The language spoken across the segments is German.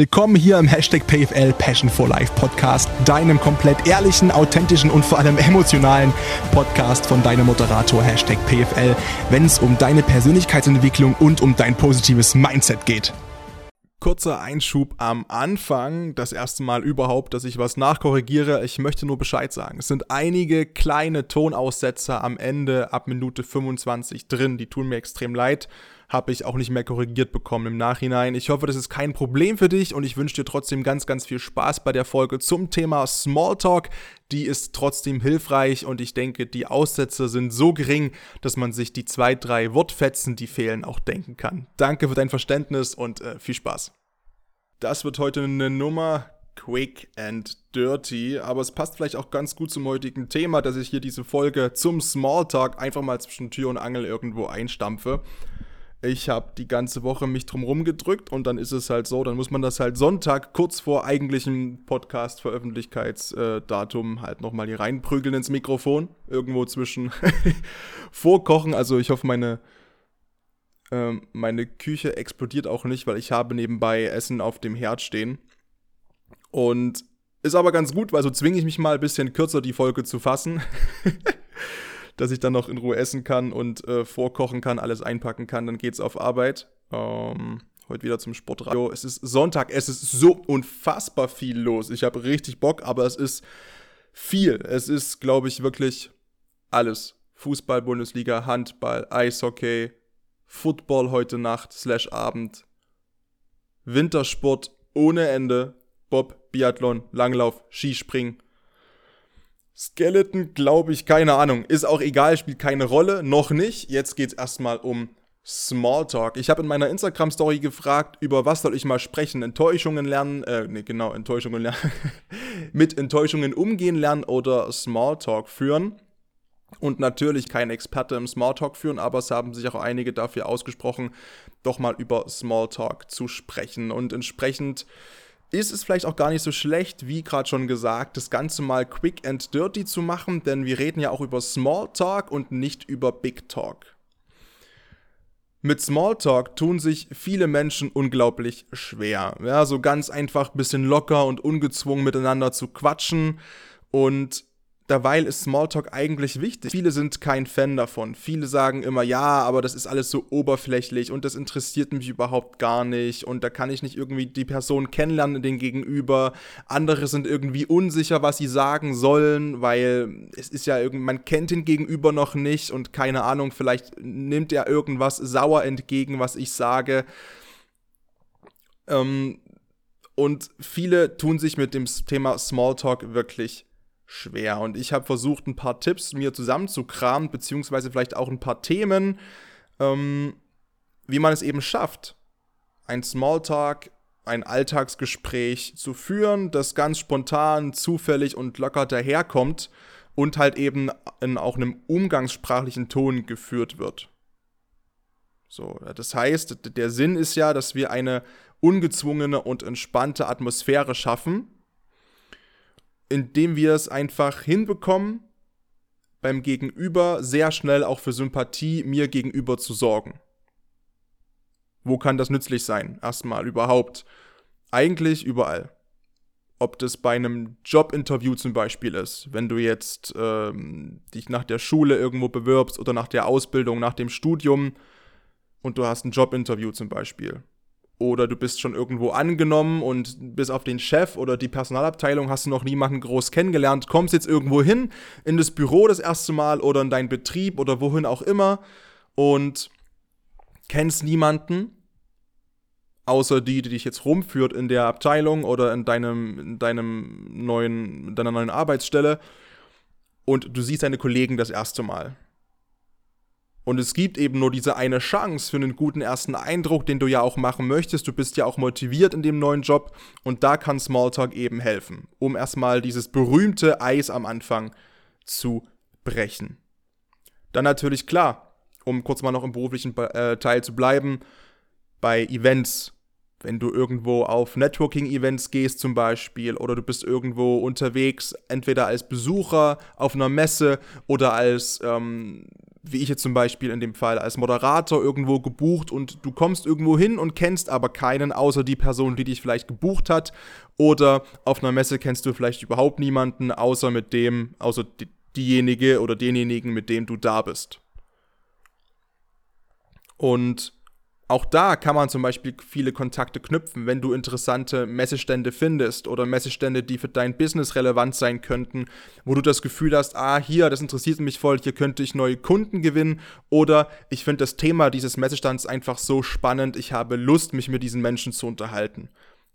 Willkommen hier im Hashtag PFL Passion for Life Podcast, deinem komplett ehrlichen, authentischen und vor allem emotionalen Podcast von deinem Moderator Hashtag PFL, wenn es um deine Persönlichkeitsentwicklung und um dein positives Mindset geht. Kurzer Einschub am Anfang, das erste Mal überhaupt, dass ich was nachkorrigiere. Ich möchte nur Bescheid sagen. Es sind einige kleine Tonaussetzer am Ende ab Minute 25 drin, die tun mir extrem leid habe ich auch nicht mehr korrigiert bekommen im Nachhinein. Ich hoffe, das ist kein Problem für dich und ich wünsche dir trotzdem ganz, ganz viel Spaß bei der Folge zum Thema Smalltalk. Die ist trotzdem hilfreich und ich denke, die Aussätze sind so gering, dass man sich die zwei, drei Wortfetzen, die fehlen, auch denken kann. Danke für dein Verständnis und äh, viel Spaß. Das wird heute eine Nummer quick and dirty, aber es passt vielleicht auch ganz gut zum heutigen Thema, dass ich hier diese Folge zum Smalltalk einfach mal zwischen Tür und Angel irgendwo einstampfe ich habe die ganze Woche mich drum rumgedrückt und dann ist es halt so, dann muss man das halt Sonntag kurz vor eigentlichem Podcast-Veröffentlichkeitsdatum halt nochmal hier reinprügeln ins Mikrofon. Irgendwo zwischen vorkochen. Also ich hoffe, meine, äh, meine Küche explodiert auch nicht, weil ich habe nebenbei Essen auf dem Herd stehen. Und ist aber ganz gut, weil so zwinge ich mich mal ein bisschen kürzer die Folge zu fassen. dass ich dann noch in Ruhe essen kann und äh, vorkochen kann, alles einpacken kann. Dann geht's auf Arbeit. Ähm, heute wieder zum Sportradio. Es ist Sonntag, es ist so unfassbar viel los. Ich habe richtig Bock, aber es ist viel. Es ist, glaube ich, wirklich alles. Fußball, Bundesliga, Handball, Eishockey, Football heute Nacht, slash Abend, Wintersport ohne Ende, Bob, Biathlon, Langlauf, Skispringen, Skeleton, glaube ich, keine Ahnung. Ist auch egal, spielt keine Rolle. Noch nicht. Jetzt geht es erstmal um Smalltalk. Ich habe in meiner Instagram-Story gefragt, über was soll ich mal sprechen? Enttäuschungen lernen, äh, nee, genau, Enttäuschungen lernen. mit Enttäuschungen umgehen lernen oder Smalltalk führen. Und natürlich kein Experte im Smalltalk führen, aber es haben sich auch einige dafür ausgesprochen, doch mal über Smalltalk zu sprechen. Und entsprechend ist es vielleicht auch gar nicht so schlecht, wie gerade schon gesagt, das Ganze mal quick and dirty zu machen, denn wir reden ja auch über Small Talk und nicht über Big Talk. Mit Smalltalk tun sich viele Menschen unglaublich schwer. Ja, so ganz einfach bisschen locker und ungezwungen miteinander zu quatschen und Derweil ist Smalltalk eigentlich wichtig. Viele sind kein Fan davon. Viele sagen immer, ja, aber das ist alles so oberflächlich und das interessiert mich überhaupt gar nicht und da kann ich nicht irgendwie die Person kennenlernen, den Gegenüber. Andere sind irgendwie unsicher, was sie sagen sollen, weil es ist ja irgendwie, man kennt den Gegenüber noch nicht und keine Ahnung, vielleicht nimmt er irgendwas sauer entgegen, was ich sage. Ähm, und viele tun sich mit dem Thema Smalltalk wirklich schwer. Und ich habe versucht, ein paar Tipps mir zusammenzukramen, beziehungsweise vielleicht auch ein paar Themen, ähm, wie man es eben schafft, ein Smalltalk, ein Alltagsgespräch zu führen, das ganz spontan, zufällig und locker daherkommt und halt eben in auch einem umgangssprachlichen Ton geführt wird. So, das heißt, der Sinn ist ja, dass wir eine ungezwungene und entspannte Atmosphäre schaffen, indem wir es einfach hinbekommen, beim Gegenüber sehr schnell auch für Sympathie mir gegenüber zu sorgen. Wo kann das nützlich sein? Erstmal überhaupt. Eigentlich überall. Ob das bei einem Jobinterview zum Beispiel ist, wenn du jetzt ähm, dich nach der Schule irgendwo bewirbst oder nach der Ausbildung, nach dem Studium und du hast ein Jobinterview zum Beispiel oder du bist schon irgendwo angenommen und bis auf den Chef oder die Personalabteilung hast du noch niemanden groß kennengelernt, kommst jetzt irgendwo hin, in das Büro das erste Mal oder in deinen Betrieb oder wohin auch immer und kennst niemanden, außer die, die dich jetzt rumführt in der Abteilung oder in deinem, in deinem neuen, deiner neuen Arbeitsstelle und du siehst deine Kollegen das erste Mal. Und es gibt eben nur diese eine Chance für einen guten ersten Eindruck, den du ja auch machen möchtest. Du bist ja auch motiviert in dem neuen Job und da kann Smalltalk eben helfen, um erstmal dieses berühmte Eis am Anfang zu brechen. Dann natürlich klar, um kurz mal noch im beruflichen äh, Teil zu bleiben, bei Events, wenn du irgendwo auf Networking-Events gehst zum Beispiel oder du bist irgendwo unterwegs, entweder als Besucher auf einer Messe oder als ähm, wie ich jetzt zum Beispiel in dem Fall, als Moderator irgendwo gebucht und du kommst irgendwo hin und kennst aber keinen, außer die Person, die dich vielleicht gebucht hat. Oder auf einer Messe kennst du vielleicht überhaupt niemanden, außer mit dem, außer die, diejenige oder denjenigen, mit dem du da bist. Und auch da kann man zum Beispiel viele Kontakte knüpfen, wenn du interessante Messestände findest oder Messestände, die für dein Business relevant sein könnten, wo du das Gefühl hast, ah, hier, das interessiert mich voll, hier könnte ich neue Kunden gewinnen oder ich finde das Thema dieses Messestands einfach so spannend, ich habe Lust, mich mit diesen Menschen zu unterhalten.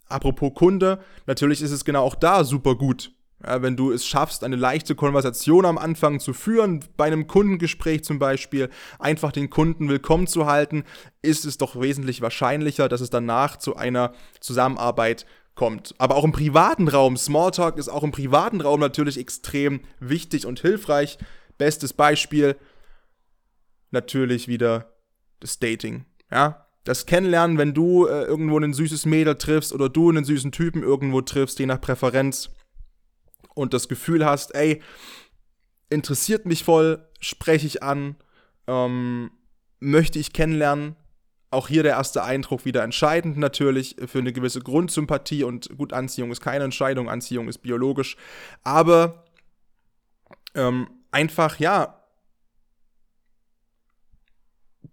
Apropos Kunde, natürlich ist es genau auch da super gut, ja, wenn du es schaffst, eine leichte Konversation am Anfang zu führen, bei einem Kundengespräch zum Beispiel, einfach den Kunden willkommen zu halten, ist es doch wesentlich wahrscheinlicher, dass es danach zu einer Zusammenarbeit kommt. Aber auch im privaten Raum, Smalltalk ist auch im privaten Raum natürlich extrem wichtig und hilfreich. Bestes Beispiel, natürlich wieder das Dating. Ja, das Kennenlernen, wenn du äh, irgendwo ein süßes Mädel triffst oder du einen süßen Typen irgendwo triffst, je nach Präferenz und das Gefühl hast, ey, interessiert mich voll, spreche ich an, ähm, möchte ich kennenlernen. Auch hier der erste Eindruck wieder entscheidend natürlich für eine gewisse Grundsympathie und gut, Anziehung ist keine Entscheidung, Anziehung ist biologisch, aber ähm, einfach, ja,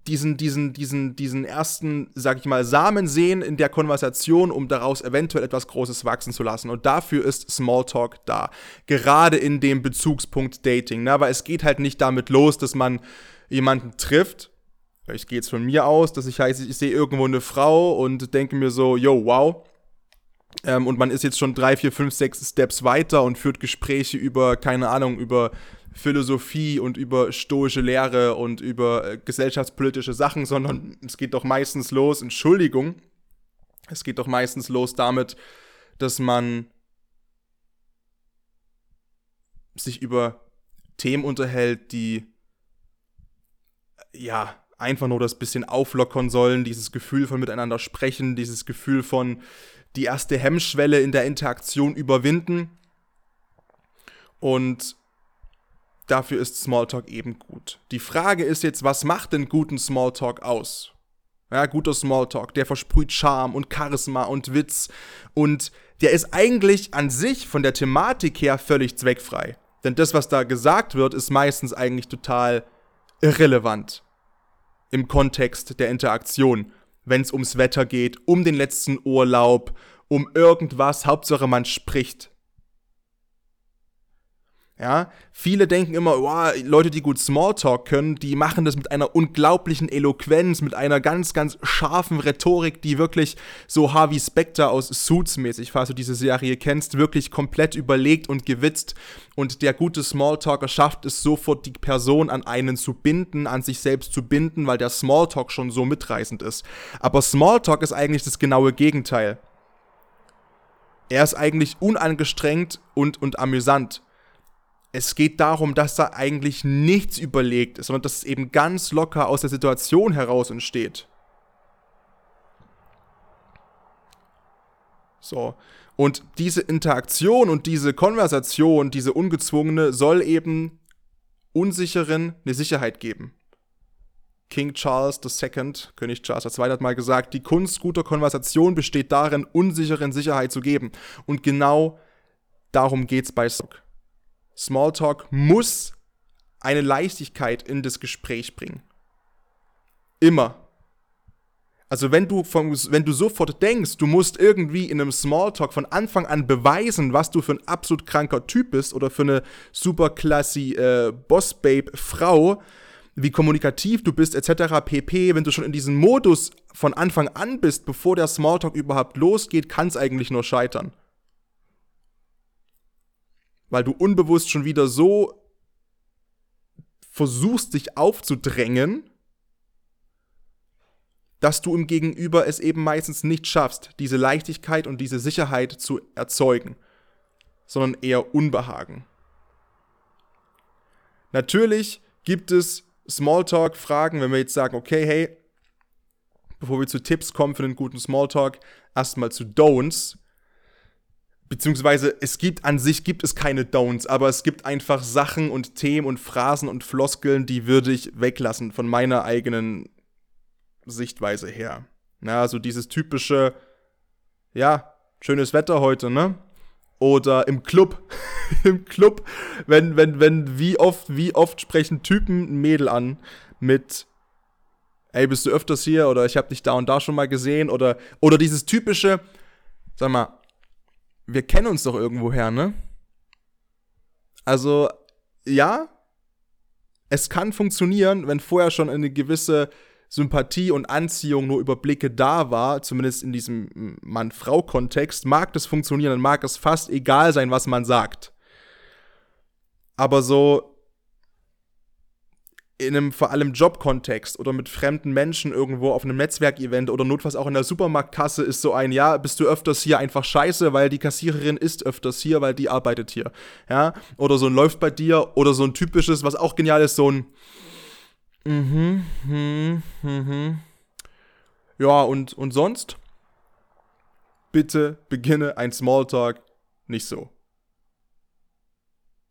diesen, diesen, diesen, diesen ersten, sag ich mal, Samen sehen in der Konversation, um daraus eventuell etwas Großes wachsen zu lassen. Und dafür ist Smalltalk da. Gerade in dem Bezugspunkt Dating. Ne? Aber es geht halt nicht damit los, dass man jemanden trifft. Ich gehe jetzt von mir aus, dass ich heiße, ich sehe irgendwo eine Frau und denke mir so, yo, wow. Ähm, und man ist jetzt schon drei, vier, fünf, sechs Steps weiter und führt Gespräche über, keine Ahnung, über Philosophie und über stoische Lehre und über äh, gesellschaftspolitische Sachen, sondern es geht doch meistens los, Entschuldigung, es geht doch meistens los damit, dass man sich über Themen unterhält, die ja einfach nur das bisschen auflockern sollen, dieses Gefühl von miteinander sprechen, dieses Gefühl von die erste Hemmschwelle in der Interaktion überwinden. Und dafür ist Smalltalk eben gut. Die Frage ist jetzt, was macht denn guten Smalltalk aus? Ja, guter Smalltalk, der versprüht Charme und Charisma und Witz und der ist eigentlich an sich von der Thematik her völlig zweckfrei. Denn das, was da gesagt wird, ist meistens eigentlich total irrelevant im Kontext der Interaktion, wenn es ums Wetter geht, um den letzten Urlaub, um irgendwas, Hauptsache man spricht. Ja, viele denken immer, wow, Leute, die gut Smalltalk können, die machen das mit einer unglaublichen Eloquenz, mit einer ganz, ganz scharfen Rhetorik, die wirklich so Harvey Specter aus Suits mäßig, falls du diese Serie kennst, wirklich komplett überlegt und gewitzt. Und der gute Smalltalker schafft es sofort, die Person an einen zu binden, an sich selbst zu binden, weil der Smalltalk schon so mitreißend ist. Aber Smalltalk ist eigentlich das genaue Gegenteil. Er ist eigentlich unangestrengt und, und amüsant es geht darum, dass da eigentlich nichts überlegt ist, sondern dass es eben ganz locker aus der Situation heraus entsteht. So. Und diese Interaktion und diese Konversation, diese ungezwungene, soll eben Unsicheren eine Sicherheit geben. King Charles II, König Charles II hat mal gesagt, die Kunst guter Konversation besteht darin, Unsicheren Sicherheit zu geben. Und genau darum geht es bei Sock. Smalltalk muss eine Leichtigkeit in das Gespräch bringen. Immer. Also wenn du, von, wenn du sofort denkst, du musst irgendwie in einem Smalltalk von Anfang an beweisen, was du für ein absolut kranker Typ bist oder für eine super klasse äh, Boss-Babe-Frau, wie kommunikativ du bist, etc. pp. Wenn du schon in diesem Modus von Anfang an bist, bevor der Smalltalk überhaupt losgeht, kann es eigentlich nur scheitern weil du unbewusst schon wieder so versuchst, dich aufzudrängen, dass du im Gegenüber es eben meistens nicht schaffst, diese Leichtigkeit und diese Sicherheit zu erzeugen, sondern eher Unbehagen. Natürlich gibt es Smalltalk-Fragen, wenn wir jetzt sagen, okay, hey, bevor wir zu Tipps kommen für einen guten Smalltalk, erstmal zu Don'ts beziehungsweise es gibt an sich gibt es keine Don'ts, aber es gibt einfach Sachen und Themen und Phrasen und Floskeln, die würde ich weglassen von meiner eigenen Sichtweise her. Na, also dieses typische, ja, schönes Wetter heute, ne? Oder im Club, im Club, wenn, wenn, wenn, wie oft, wie oft sprechen Typen ein Mädel an mit, ey, bist du öfters hier oder ich hab dich da und da schon mal gesehen oder, oder dieses typische, sag mal, wir kennen uns doch irgendwoher, ne? Also, ja, es kann funktionieren, wenn vorher schon eine gewisse Sympathie und Anziehung nur über Blicke da war, zumindest in diesem Mann-Frau-Kontext, mag das funktionieren, dann mag es fast egal sein, was man sagt. Aber so in einem vor allem Jobkontext oder mit fremden Menschen irgendwo auf einem Netzwerkevent oder notfalls auch in der Supermarktkasse ist so ein, ja, bist du öfters hier einfach scheiße, weil die Kassiererin ist öfters hier, weil die arbeitet hier. Ja, oder so ein läuft bei dir oder so ein typisches, was auch genial ist, so ein Mhm, mhm, mhm. Ja, und, und sonst? Bitte beginne ein Smalltalk nicht so.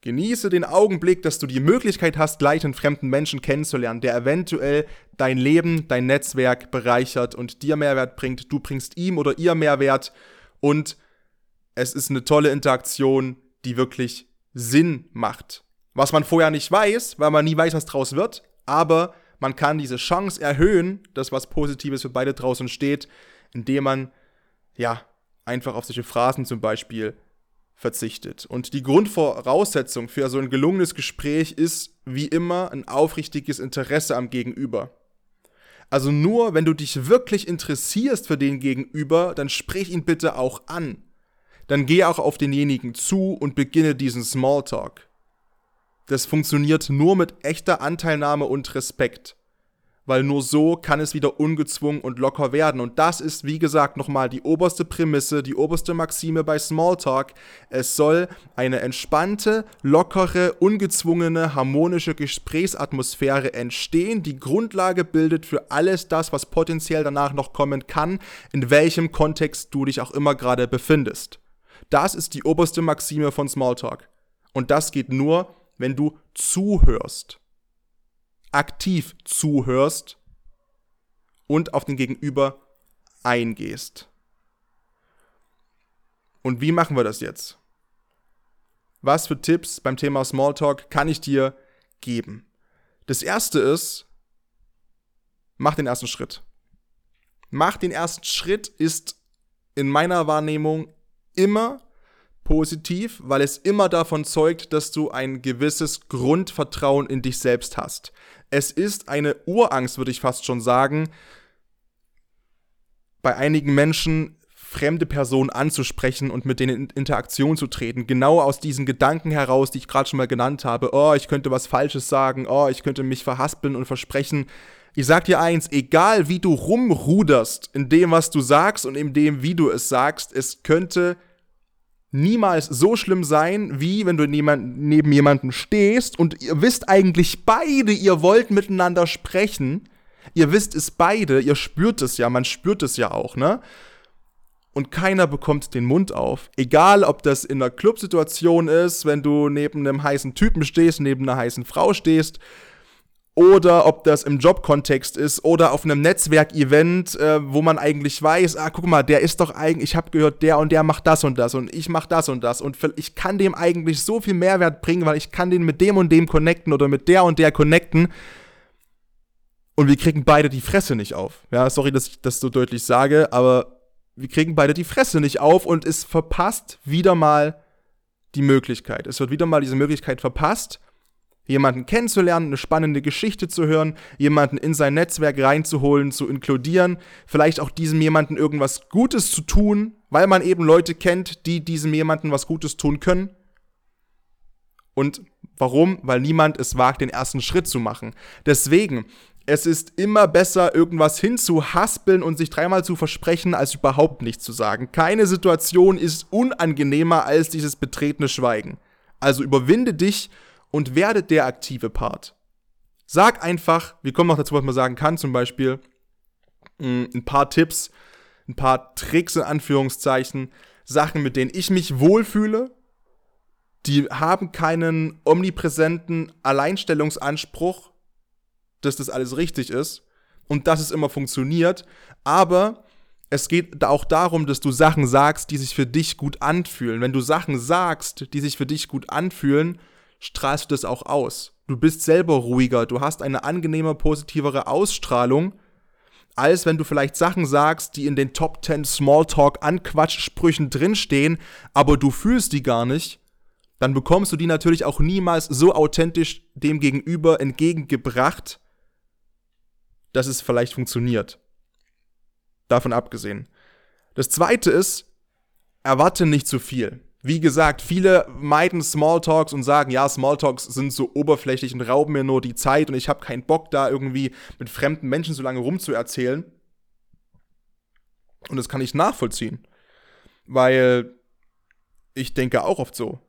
Genieße den Augenblick, dass du die Möglichkeit hast, gleich einen fremden Menschen kennenzulernen, der eventuell dein Leben, dein Netzwerk bereichert und dir Mehrwert bringt. Du bringst ihm oder ihr Mehrwert und es ist eine tolle Interaktion, die wirklich Sinn macht. Was man vorher nicht weiß, weil man nie weiß, was draus wird, aber man kann diese Chance erhöhen, dass was Positives für beide draußen steht, indem man ja einfach auf solche Phrasen zum Beispiel verzichtet. Und die Grundvoraussetzung für so ein gelungenes Gespräch ist wie immer ein aufrichtiges Interesse am Gegenüber. Also nur, wenn du dich wirklich interessierst für den Gegenüber, dann sprich ihn bitte auch an. Dann geh auch auf denjenigen zu und beginne diesen Smalltalk. Das funktioniert nur mit echter Anteilnahme und Respekt. Weil nur so kann es wieder ungezwungen und locker werden. Und das ist, wie gesagt, nochmal die oberste Prämisse, die oberste Maxime bei Smalltalk. Es soll eine entspannte, lockere, ungezwungene, harmonische Gesprächsatmosphäre entstehen, die Grundlage bildet für alles das, was potenziell danach noch kommen kann, in welchem Kontext du dich auch immer gerade befindest. Das ist die oberste Maxime von Smalltalk. Und das geht nur, wenn du zuhörst, aktiv zuhörst und auf den Gegenüber eingehst. Und wie machen wir das jetzt? Was für Tipps beim Thema Smalltalk kann ich dir geben? Das erste ist, mach den ersten Schritt. Mach den ersten Schritt ist in meiner Wahrnehmung immer positiv, weil es immer davon zeugt, dass du ein gewisses Grundvertrauen in dich selbst hast. Es ist eine Urangst, würde ich fast schon sagen, bei einigen Menschen fremde Personen anzusprechen und mit denen in Interaktion zu treten. Genau aus diesen Gedanken heraus, die ich gerade schon mal genannt habe. Oh, ich könnte was Falsches sagen. Oh, ich könnte mich verhaspeln und versprechen. Ich sag dir eins, egal wie du rumruderst in dem, was du sagst und in dem, wie du es sagst, es könnte niemals so schlimm sein, wie wenn du neben jemandem stehst und ihr wisst eigentlich beide, ihr wollt miteinander sprechen. Ihr wisst es beide, ihr spürt es ja, man spürt es ja auch, ne? Und keiner bekommt den Mund auf. Egal, ob das in einer Clubsituation ist, wenn du neben einem heißen Typen stehst, neben einer heißen Frau stehst, oder ob das im Jobkontext ist oder auf einem Netzwerkevent, äh, wo man eigentlich weiß, ah, guck mal, der ist doch eigentlich, ich habe gehört, der und der macht das und das und ich mach das und das und ich kann dem eigentlich so viel Mehrwert bringen, weil ich kann den mit dem und dem connecten oder mit der und der connecten und wir kriegen beide die Fresse nicht auf. Ja, sorry, dass ich das so deutlich sage, aber wir kriegen beide die Fresse nicht auf und es verpasst wieder mal die Möglichkeit. Es wird wieder mal diese Möglichkeit verpasst jemanden kennenzulernen, eine spannende Geschichte zu hören, jemanden in sein Netzwerk reinzuholen, zu inkludieren, vielleicht auch diesem jemanden irgendwas Gutes zu tun, weil man eben Leute kennt, die diesem jemanden was Gutes tun können. Und warum? Weil niemand es wagt, den ersten Schritt zu machen. Deswegen, es ist immer besser, irgendwas hinzuhaspeln und sich dreimal zu versprechen, als überhaupt nichts zu sagen. Keine Situation ist unangenehmer als dieses betretene Schweigen. Also überwinde dich und werde der aktive Part. Sag einfach, wir kommen noch dazu, was man sagen kann, zum Beispiel mm, ein paar Tipps, ein paar Tricks in Anführungszeichen. Sachen, mit denen ich mich wohlfühle. Die haben keinen omnipräsenten Alleinstellungsanspruch, dass das alles richtig ist und dass es immer funktioniert. Aber es geht auch darum, dass du Sachen sagst, die sich für dich gut anfühlen. Wenn du Sachen sagst, die sich für dich gut anfühlen, strahlst du das auch aus. Du bist selber ruhiger, du hast eine angenehmer, positivere Ausstrahlung, als wenn du vielleicht Sachen sagst, die in den Top 10 Smalltalk Anquatschsprüchen drinstehen, aber du fühlst die gar nicht, dann bekommst du die natürlich auch niemals so authentisch dem Gegenüber entgegengebracht, dass es vielleicht funktioniert. Davon abgesehen. Das zweite ist, erwarte nicht zu viel. Wie gesagt, viele meiden Smalltalks und sagen, ja, Smalltalks sind so oberflächlich und rauben mir nur die Zeit und ich habe keinen Bock, da irgendwie mit fremden Menschen so lange rumzuerzählen. Und das kann ich nachvollziehen. Weil ich denke auch oft so.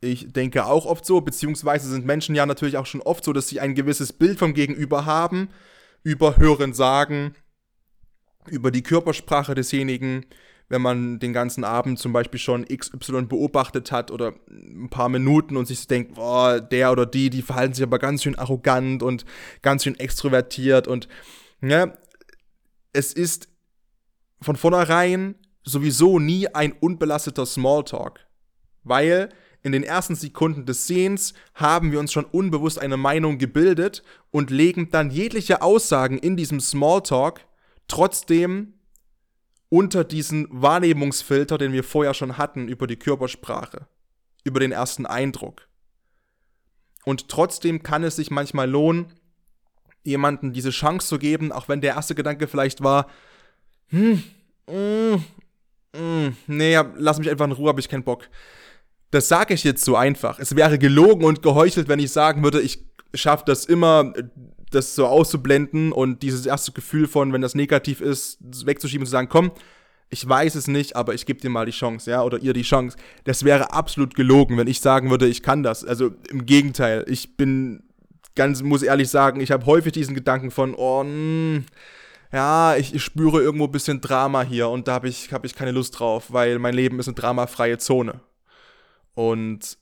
Ich denke auch oft so, beziehungsweise sind Menschen ja natürlich auch schon oft so, dass sie ein gewisses Bild vom Gegenüber haben, über Hören sagen, über die Körpersprache desjenigen, wenn man den ganzen Abend zum Beispiel schon XY beobachtet hat oder ein paar Minuten und sich denkt, boah, der oder die, die verhalten sich aber ganz schön arrogant und ganz schön extrovertiert und ja, es ist von vornherein sowieso nie ein unbelasteter Smalltalk, weil in den ersten Sekunden des Sehens haben wir uns schon unbewusst eine Meinung gebildet und legen dann jegliche Aussagen in diesem Smalltalk trotzdem unter diesen Wahrnehmungsfilter, den wir vorher schon hatten, über die Körpersprache, über den ersten Eindruck. Und trotzdem kann es sich manchmal lohnen, jemanden diese Chance zu geben, auch wenn der erste Gedanke vielleicht war, hm, mm, mm, nee, lass mich einfach in Ruhe, habe ich keinen Bock. Das sage ich jetzt so einfach. Es wäre gelogen und geheuchelt, wenn ich sagen würde, ich schaffe das immer, das so auszublenden und dieses erste Gefühl von, wenn das negativ ist, wegzuschieben und zu sagen, komm, ich weiß es nicht, aber ich gebe dir mal die Chance, ja, oder ihr die Chance. Das wäre absolut gelogen, wenn ich sagen würde, ich kann das. Also im Gegenteil, ich bin ganz, muss ehrlich sagen, ich habe häufig diesen Gedanken von, oh, mh, hm, ja, ich, ich, spüre irgendwo ein bisschen Drama hier und da habe ich, hab ich keine Lust drauf, weil mein Leben ist eine dramafreie Zone. Und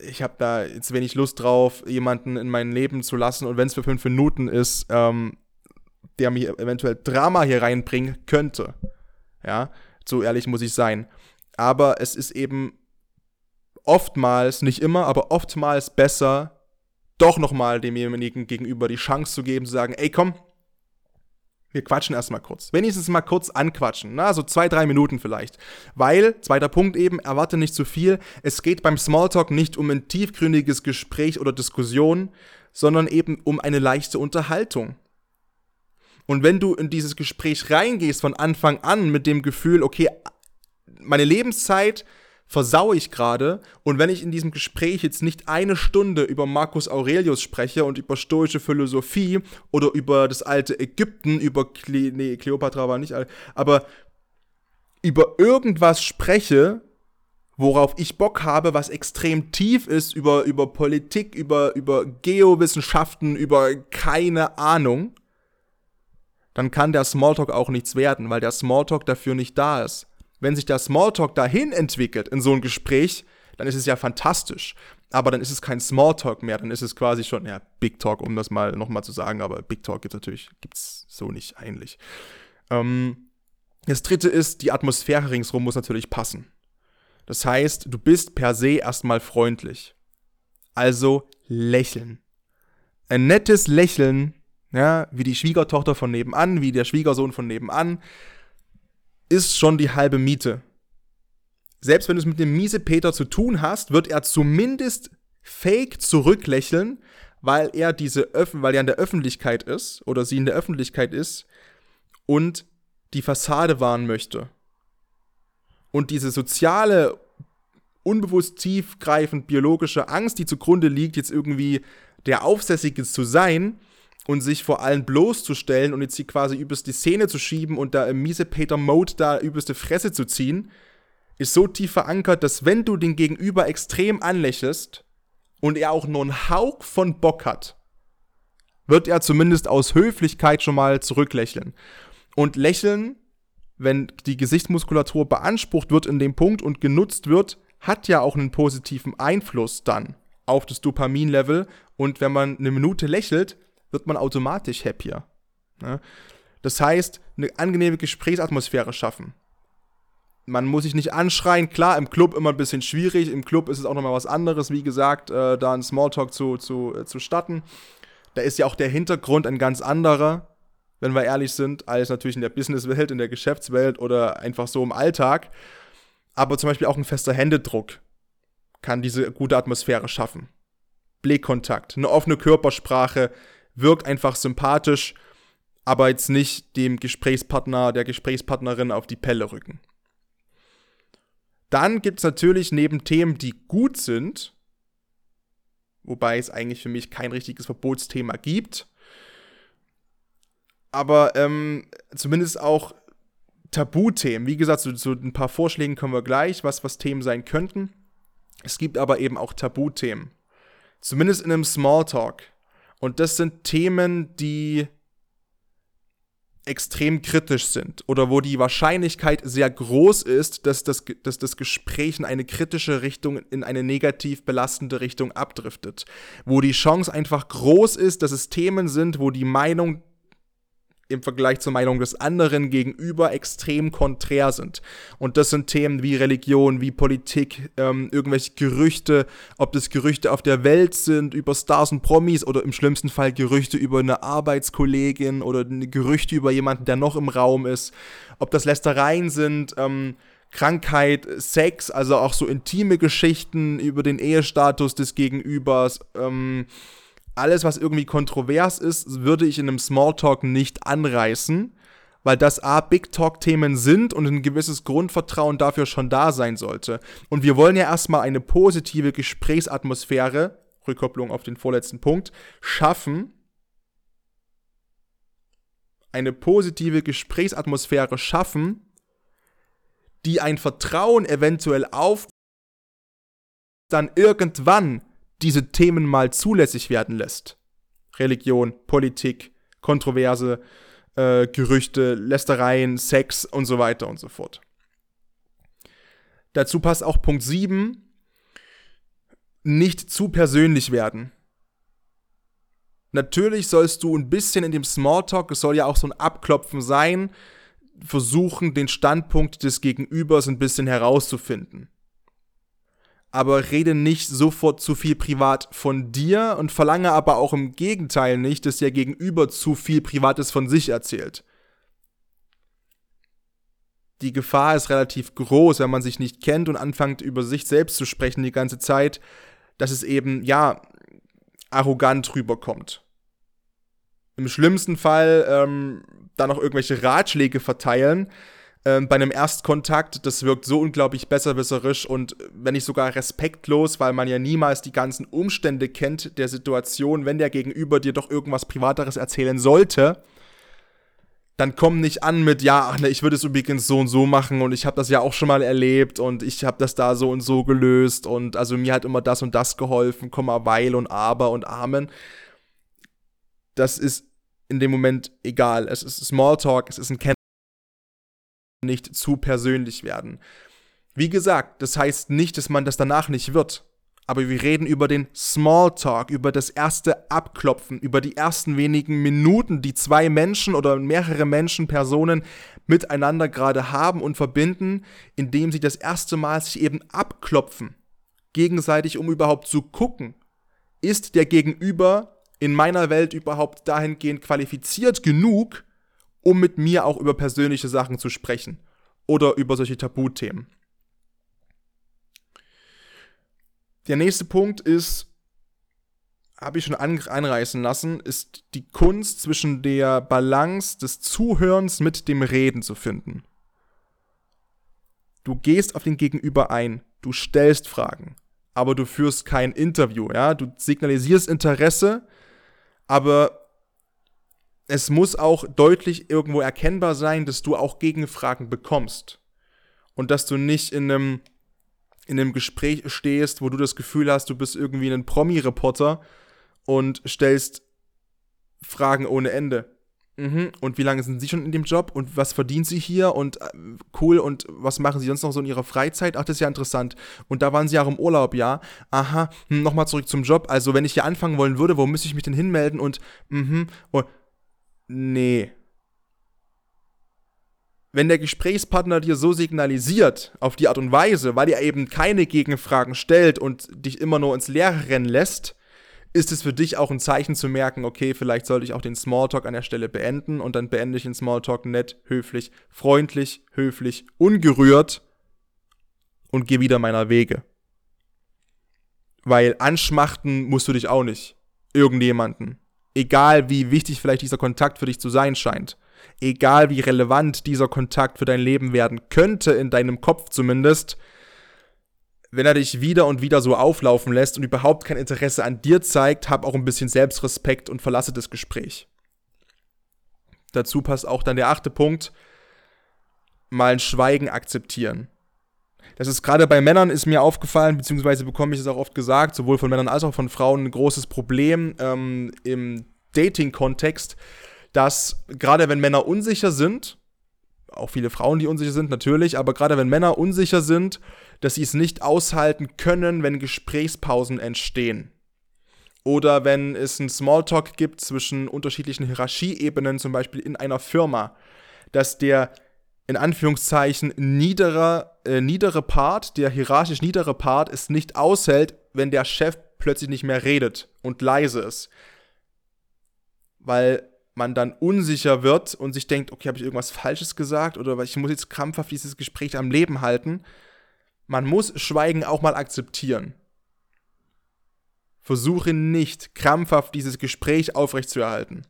ich habe da jetzt wenig Lust drauf, jemanden in mein Leben zu lassen und wenn es für fünf Minuten ist, ähm, der mir eventuell Drama hier reinbringen könnte. Ja, so ehrlich muss ich sein. Aber es ist eben oftmals, nicht immer, aber oftmals besser, doch nochmal demjenigen gegenüber die Chance zu geben, zu sagen, ey komm, wir quatschen erstmal kurz. Wenigstens mal kurz anquatschen, na, so zwei, drei Minuten vielleicht. Weil, zweiter Punkt eben, erwarte nicht zu viel. Es geht beim Smalltalk nicht um ein tiefgründiges Gespräch oder Diskussion, sondern eben um eine leichte Unterhaltung. Und wenn du in dieses Gespräch reingehst von Anfang an mit dem Gefühl, okay, meine Lebenszeit versaue ich gerade. Und wenn ich in diesem Gespräch jetzt nicht eine Stunde über Marcus Aurelius spreche und über stoische Philosophie oder über das alte Ägypten, über Cle nee, Kleopatra war nicht alt, aber über irgendwas spreche, worauf ich Bock habe, was extrem tief ist, über, über Politik, über, über Geowissenschaften, über keine Ahnung, dann kann der Smalltalk auch nichts werden, weil der Smalltalk dafür nicht da ist wenn sich der Smalltalk dahin entwickelt in so ein Gespräch, dann ist es ja fantastisch. Aber dann ist es kein Smalltalk mehr, dann ist es quasi schon, ja, Big Talk, um das mal nochmal zu sagen, aber Big Talk gibt es natürlich, gibt's so nicht eigentlich. Ähm, das dritte ist, die Atmosphäre ringsherum muss natürlich passen. Das heißt, du bist per se erstmal freundlich. Also lächeln. Ein nettes Lächeln, ja, wie die Schwiegertochter von nebenan, wie der Schwiegersohn von nebenan, ist schon die halbe Miete. Selbst wenn du es mit dem miese Peter zu tun hast, wird er zumindest fake zurücklächeln, weil er diese Öff weil er in der Öffentlichkeit ist oder sie in der Öffentlichkeit ist und die Fassade wahren möchte. Und diese soziale, unbewusst tiefgreifend biologische Angst, die zugrunde liegt, jetzt irgendwie der Aufsässige zu sein, und sich vor allen bloßzustellen und jetzt hier quasi übelst die Szene zu schieben und da im miese Peter-Mode da übelste Fresse zu ziehen, ist so tief verankert, dass wenn du den Gegenüber extrem anlächelst und er auch nur einen Hauch von Bock hat, wird er zumindest aus Höflichkeit schon mal zurücklächeln. Und lächeln wenn die Gesichtsmuskulatur beansprucht wird in dem Punkt und genutzt wird, hat ja auch einen positiven Einfluss dann auf das Dopaminlevel. Und wenn man eine Minute lächelt, wird man automatisch happier. Ne? Das heißt, eine angenehme Gesprächsatmosphäre schaffen. Man muss sich nicht anschreien. Klar, im Club immer ein bisschen schwierig. Im Club ist es auch nochmal was anderes, wie gesagt, äh, da einen Smalltalk zu, zu, äh, zu statten. Da ist ja auch der Hintergrund ein ganz anderer, wenn wir ehrlich sind, als natürlich in der Businesswelt, in der Geschäftswelt oder einfach so im Alltag. Aber zum Beispiel auch ein fester Händedruck kann diese gute Atmosphäre schaffen. Blickkontakt, eine offene Körpersprache wirkt einfach sympathisch, aber jetzt nicht dem Gesprächspartner, der Gesprächspartnerin auf die Pelle rücken. Dann gibt es natürlich neben Themen, die gut sind, wobei es eigentlich für mich kein richtiges Verbotsthema gibt, aber ähm, zumindest auch Tabuthemen. Wie gesagt, so, so ein paar Vorschläge kommen wir gleich, was, was Themen sein könnten. Es gibt aber eben auch Tabuthemen. Zumindest in einem Smalltalk. Und das sind Themen, die extrem kritisch sind oder wo die Wahrscheinlichkeit sehr groß ist, dass das, dass das Gespräch in eine kritische Richtung, in eine negativ belastende Richtung abdriftet. Wo die Chance einfach groß ist, dass es Themen sind, wo die Meinung im Vergleich zur Meinung des anderen gegenüber extrem konträr sind. Und das sind Themen wie Religion, wie Politik, ähm, irgendwelche Gerüchte, ob das Gerüchte auf der Welt sind, über Stars und Promis oder im schlimmsten Fall Gerüchte über eine Arbeitskollegin oder Gerüchte über jemanden, der noch im Raum ist, ob das Lästereien sind, ähm, Krankheit, Sex, also auch so intime Geschichten über den Ehestatus des Gegenübers, ähm, alles, was irgendwie kontrovers ist, würde ich in einem Smalltalk nicht anreißen, weil das A, Big Talk-Themen sind und ein gewisses Grundvertrauen dafür schon da sein sollte. Und wir wollen ja erstmal eine positive Gesprächsatmosphäre, Rückkopplung auf den vorletzten Punkt, schaffen. Eine positive Gesprächsatmosphäre schaffen, die ein Vertrauen eventuell auf dann irgendwann diese Themen mal zulässig werden lässt. Religion, Politik, Kontroverse, äh, Gerüchte, Lästereien, Sex und so weiter und so fort. Dazu passt auch Punkt 7, nicht zu persönlich werden. Natürlich sollst du ein bisschen in dem Smalltalk, es soll ja auch so ein Abklopfen sein, versuchen, den Standpunkt des Gegenübers ein bisschen herauszufinden aber rede nicht sofort zu viel privat von dir und verlange aber auch im Gegenteil nicht, dass der Gegenüber zu viel Privates von sich erzählt. Die Gefahr ist relativ groß, wenn man sich nicht kennt und anfängt über sich selbst zu sprechen die ganze Zeit, dass es eben, ja, arrogant rüberkommt. Im schlimmsten Fall ähm, dann noch irgendwelche Ratschläge verteilen, ähm, bei einem Erstkontakt, das wirkt so unglaublich besserwisserisch und wenn nicht sogar respektlos, weil man ja niemals die ganzen Umstände kennt der Situation, wenn der Gegenüber dir doch irgendwas Privateres erzählen sollte, dann komm nicht an mit, ja, ach ne, ich würde es übrigens so und so machen und ich habe das ja auch schon mal erlebt und ich habe das da so und so gelöst und also mir hat immer das und das geholfen, Komma, weil und aber und Amen. Das ist in dem Moment egal. Es ist Smalltalk, es ist ein nicht zu persönlich werden. Wie gesagt, das heißt nicht, dass man das danach nicht wird. Aber wir reden über den Smalltalk, über das erste Abklopfen, über die ersten wenigen Minuten, die zwei Menschen oder mehrere Menschen, Personen miteinander gerade haben und verbinden, indem sie das erste Mal sich eben abklopfen. Gegenseitig, um überhaupt zu gucken, ist der Gegenüber in meiner Welt überhaupt dahingehend qualifiziert genug, um mit mir auch über persönliche Sachen zu sprechen oder über solche Tabuthemen. Der nächste Punkt ist, habe ich schon anreißen lassen, ist die Kunst zwischen der Balance des Zuhörens mit dem Reden zu finden. Du gehst auf den Gegenüber ein, du stellst Fragen, aber du führst kein Interview, ja, du signalisierst Interesse, aber es muss auch deutlich irgendwo erkennbar sein, dass du auch Gegenfragen bekommst. Und dass du nicht in einem, in einem Gespräch stehst, wo du das Gefühl hast, du bist irgendwie ein Promi-Reporter und stellst Fragen ohne Ende. Mhm. Und wie lange sind Sie schon in dem Job? Und was verdienen Sie hier? Und äh, cool. Und was machen Sie sonst noch so in Ihrer Freizeit? Ach, das ist ja interessant. Und da waren Sie auch im Urlaub, ja? Aha. Hm, Nochmal zurück zum Job. Also, wenn ich hier anfangen wollen würde, wo müsste ich mich denn hinmelden? Und, mhm. Und, nee. Wenn der Gesprächspartner dir so signalisiert, auf die Art und Weise, weil er eben keine Gegenfragen stellt und dich immer nur ins Leere rennen lässt, ist es für dich auch ein Zeichen zu merken, okay, vielleicht sollte ich auch den Smalltalk an der Stelle beenden und dann beende ich den Smalltalk nett, höflich, freundlich, höflich, ungerührt und gehe wieder meiner Wege. Weil anschmachten musst du dich auch nicht. Irgendjemanden. Egal wie wichtig vielleicht dieser Kontakt für dich zu sein scheint. Egal wie relevant dieser Kontakt für dein Leben werden könnte, in deinem Kopf zumindest, wenn er dich wieder und wieder so auflaufen lässt und überhaupt kein Interesse an dir zeigt, hab auch ein bisschen Selbstrespekt und verlasse das Gespräch. Dazu passt auch dann der achte Punkt, mal ein Schweigen akzeptieren. Das ist gerade bei Männern ist mir aufgefallen, beziehungsweise bekomme ich es auch oft gesagt, sowohl von Männern als auch von Frauen, ein großes Problem ähm, im Dating-Kontext, dass gerade wenn Männer unsicher sind, auch viele Frauen, die unsicher sind, natürlich, aber gerade wenn Männer unsicher sind, dass sie es nicht aushalten können, wenn Gesprächspausen entstehen. Oder wenn es einen Smalltalk gibt zwischen unterschiedlichen Hierarchieebenen, zum Beispiel in einer Firma, dass der in Anführungszeichen niedere, äh, niedere Part, der hierarchisch niedere Part, es nicht aushält, wenn der Chef plötzlich nicht mehr redet und leise ist. Weil man dann unsicher wird und sich denkt, okay, habe ich irgendwas Falsches gesagt oder ich muss jetzt krampfhaft dieses Gespräch am Leben halten. Man muss Schweigen auch mal akzeptieren. Versuche nicht krampfhaft dieses Gespräch aufrechtzuerhalten.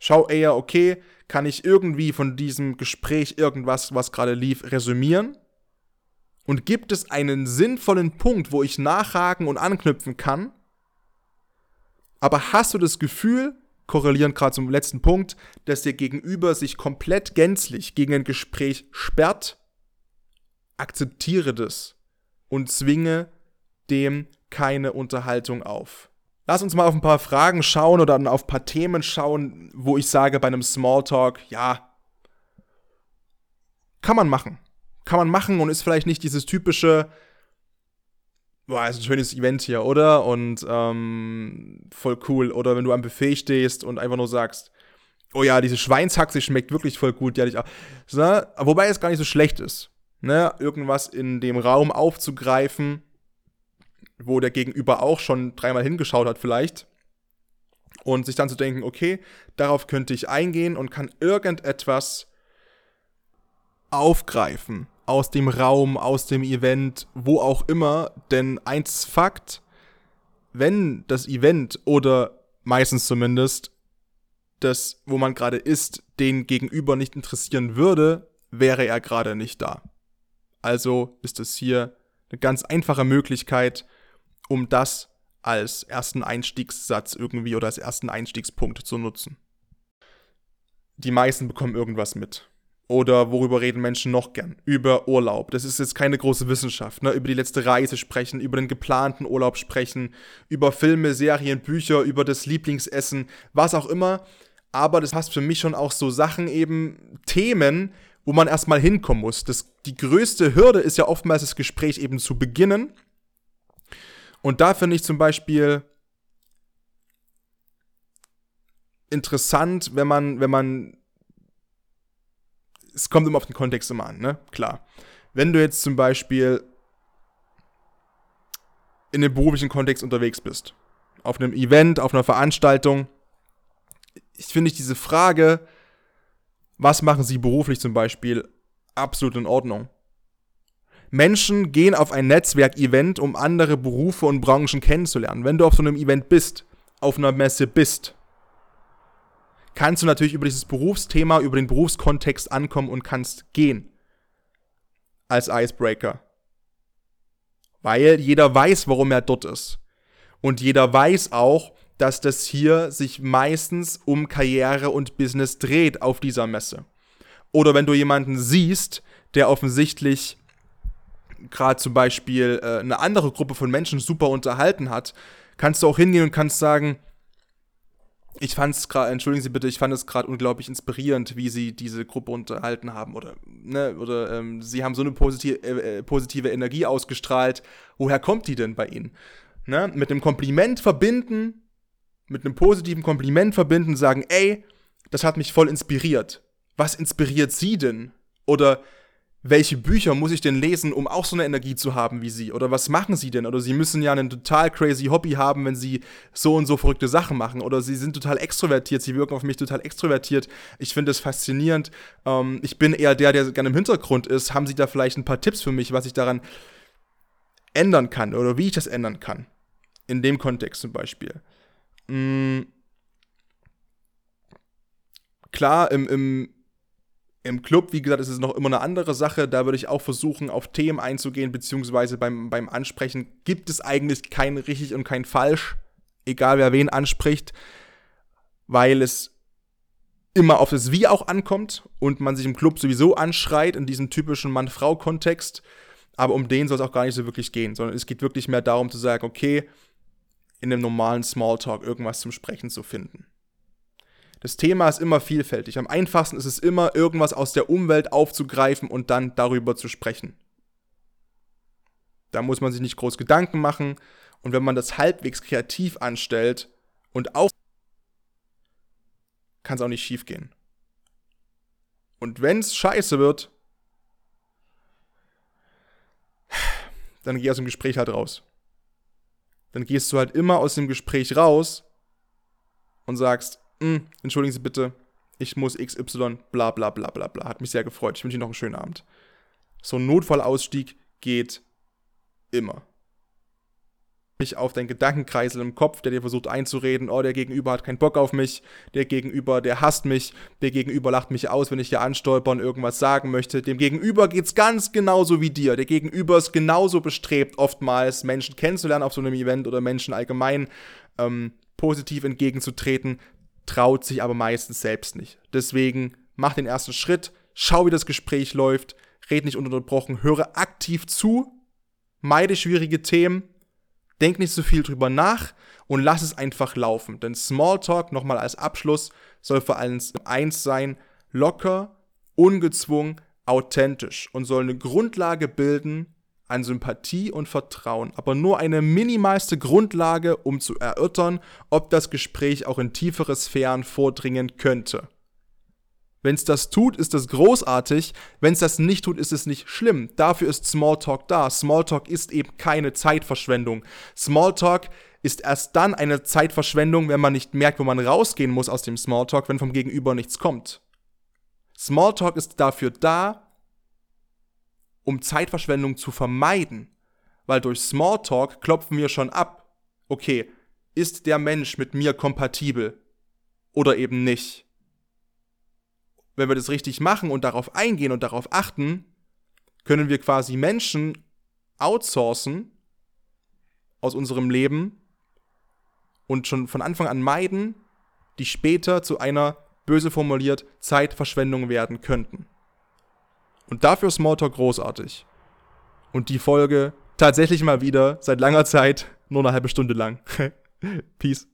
Schau eher, okay, kann ich irgendwie von diesem Gespräch irgendwas, was gerade lief, resümieren? Und gibt es einen sinnvollen Punkt, wo ich nachhaken und anknüpfen kann? Aber hast du das Gefühl, korrelierend gerade zum letzten Punkt, dass der Gegenüber sich komplett gänzlich gegen ein Gespräch sperrt, akzeptiere das und zwinge dem keine Unterhaltung auf. Lass uns mal auf ein paar Fragen schauen oder auf ein paar Themen schauen, wo ich sage bei einem Smalltalk, ja, kann man machen. Kann man machen und ist vielleicht nicht dieses typische, boah, ist ein schönes Event hier, oder? Und ähm, voll cool. Oder wenn du am Buffet stehst und einfach nur sagst, oh ja, diese Schweinshaxe schmeckt wirklich voll gut, die hatte ich auch. So, wobei es gar nicht so schlecht ist, ne? Irgendwas in dem Raum aufzugreifen, wo der Gegenüber auch schon dreimal hingeschaut hat vielleicht. Und sich dann zu denken, okay, darauf könnte ich eingehen und kann irgendetwas aufgreifen aus dem Raum, aus dem Event, wo auch immer. Denn eins Fakt, wenn das Event oder meistens zumindest das, wo man gerade ist, den Gegenüber nicht interessieren würde, wäre er gerade nicht da. Also ist es hier eine ganz einfache Möglichkeit, um das als ersten Einstiegssatz irgendwie oder als ersten Einstiegspunkt zu nutzen. Die meisten bekommen irgendwas mit. Oder worüber reden Menschen noch gern? Über Urlaub. Das ist jetzt keine große Wissenschaft. Ne? Über die letzte Reise sprechen, über den geplanten Urlaub sprechen, über Filme, Serien, Bücher, über das Lieblingsessen, was auch immer. Aber das passt für mich schon auch so Sachen eben, Themen, wo man erstmal hinkommen muss. Das, die größte Hürde ist ja oftmals das Gespräch eben zu beginnen. Und da finde ich zum Beispiel interessant, wenn man, wenn man es kommt immer auf den Kontext immer an, ne? Klar. Wenn du jetzt zum Beispiel in einem beruflichen Kontext unterwegs bist, auf einem Event, auf einer Veranstaltung, ich finde ich diese Frage, was machen sie beruflich zum Beispiel, absolut in Ordnung. Menschen gehen auf ein Netzwerkevent, um andere Berufe und Branchen kennenzulernen. Wenn du auf so einem Event bist, auf einer Messe bist, kannst du natürlich über dieses Berufsthema, über den Berufskontext ankommen und kannst gehen. Als Icebreaker. Weil jeder weiß, warum er dort ist. Und jeder weiß auch, dass das hier sich meistens um Karriere und Business dreht auf dieser Messe. Oder wenn du jemanden siehst, der offensichtlich gerade zum Beispiel äh, eine andere Gruppe von Menschen super unterhalten hat, kannst du auch hingehen und kannst sagen, ich fand es gerade, entschuldigen Sie bitte, ich fand es gerade unglaublich inspirierend, wie Sie diese Gruppe unterhalten haben. Oder, ne, oder ähm, Sie haben so eine positive, äh, positive Energie ausgestrahlt. Woher kommt die denn bei Ihnen? Ne? Mit einem Kompliment verbinden, mit einem positiven Kompliment verbinden, sagen, ey, das hat mich voll inspiriert. Was inspiriert Sie denn? Oder welche Bücher muss ich denn lesen, um auch so eine Energie zu haben wie sie? Oder was machen sie denn? Oder sie müssen ja ein total crazy Hobby haben, wenn sie so und so verrückte Sachen machen. Oder sie sind total extrovertiert, sie wirken auf mich total extrovertiert. Ich finde es faszinierend. Ähm, ich bin eher der, der gerne im Hintergrund ist. Haben sie da vielleicht ein paar Tipps für mich, was ich daran ändern kann oder wie ich das ändern kann? In dem Kontext zum Beispiel. Mhm. Klar, im, im im Club, wie gesagt, ist es noch immer eine andere Sache. Da würde ich auch versuchen, auf Themen einzugehen, beziehungsweise beim, beim Ansprechen gibt es eigentlich kein richtig und kein falsch, egal wer wen anspricht, weil es immer auf das Wie auch ankommt und man sich im Club sowieso anschreit, in diesem typischen Mann-Frau-Kontext. Aber um den soll es auch gar nicht so wirklich gehen, sondern es geht wirklich mehr darum zu sagen, okay, in einem normalen Smalltalk irgendwas zum Sprechen zu finden. Das Thema ist immer vielfältig. Am einfachsten ist es immer, irgendwas aus der Umwelt aufzugreifen und dann darüber zu sprechen. Da muss man sich nicht groß Gedanken machen. Und wenn man das halbwegs kreativ anstellt und auf, kann es auch nicht schief gehen. Und wenn es scheiße wird, dann geh aus dem Gespräch halt raus. Dann gehst du halt immer aus dem Gespräch raus und sagst, hm, entschuldigen Sie bitte, ich muss XY, bla bla bla bla bla. Hat mich sehr gefreut. Ich wünsche Ihnen noch einen schönen Abend. So ein Notfallausstieg geht immer. Nicht auf deinen Gedankenkreisel im Kopf, der dir versucht einzureden, oh, der Gegenüber hat keinen Bock auf mich, der Gegenüber, der hasst mich, der Gegenüber lacht mich aus, wenn ich hier anstolper und irgendwas sagen möchte. Dem Gegenüber geht's ganz genauso wie dir. Der Gegenüber ist genauso bestrebt, oftmals Menschen kennenzulernen auf so einem Event oder Menschen allgemein ähm, positiv entgegenzutreten traut sich aber meistens selbst nicht. Deswegen mach den ersten Schritt, schau, wie das Gespräch läuft, red nicht ununterbrochen, höre aktiv zu, meide schwierige Themen, denk nicht so viel drüber nach und lass es einfach laufen. Denn Smalltalk, nochmal als Abschluss, soll vor allem eins sein, locker, ungezwungen, authentisch und soll eine Grundlage bilden an Sympathie und Vertrauen, aber nur eine minimalste Grundlage, um zu erörtern, ob das Gespräch auch in tiefere Sphären vordringen könnte. Wenn es das tut, ist es großartig. Wenn es das nicht tut, ist es nicht schlimm. Dafür ist Smalltalk da. Smalltalk ist eben keine Zeitverschwendung. Smalltalk ist erst dann eine Zeitverschwendung, wenn man nicht merkt, wo man rausgehen muss aus dem Smalltalk, wenn vom Gegenüber nichts kommt. Smalltalk ist dafür da, um Zeitverschwendung zu vermeiden. Weil durch Smalltalk klopfen wir schon ab, okay, ist der Mensch mit mir kompatibel oder eben nicht. Wenn wir das richtig machen und darauf eingehen und darauf achten, können wir quasi Menschen outsourcen aus unserem Leben und schon von Anfang an meiden, die später zu einer, böse formuliert, Zeitverschwendung werden könnten. Und dafür ist Smalltalk großartig. Und die Folge tatsächlich mal wieder seit langer Zeit nur eine halbe Stunde lang. Peace.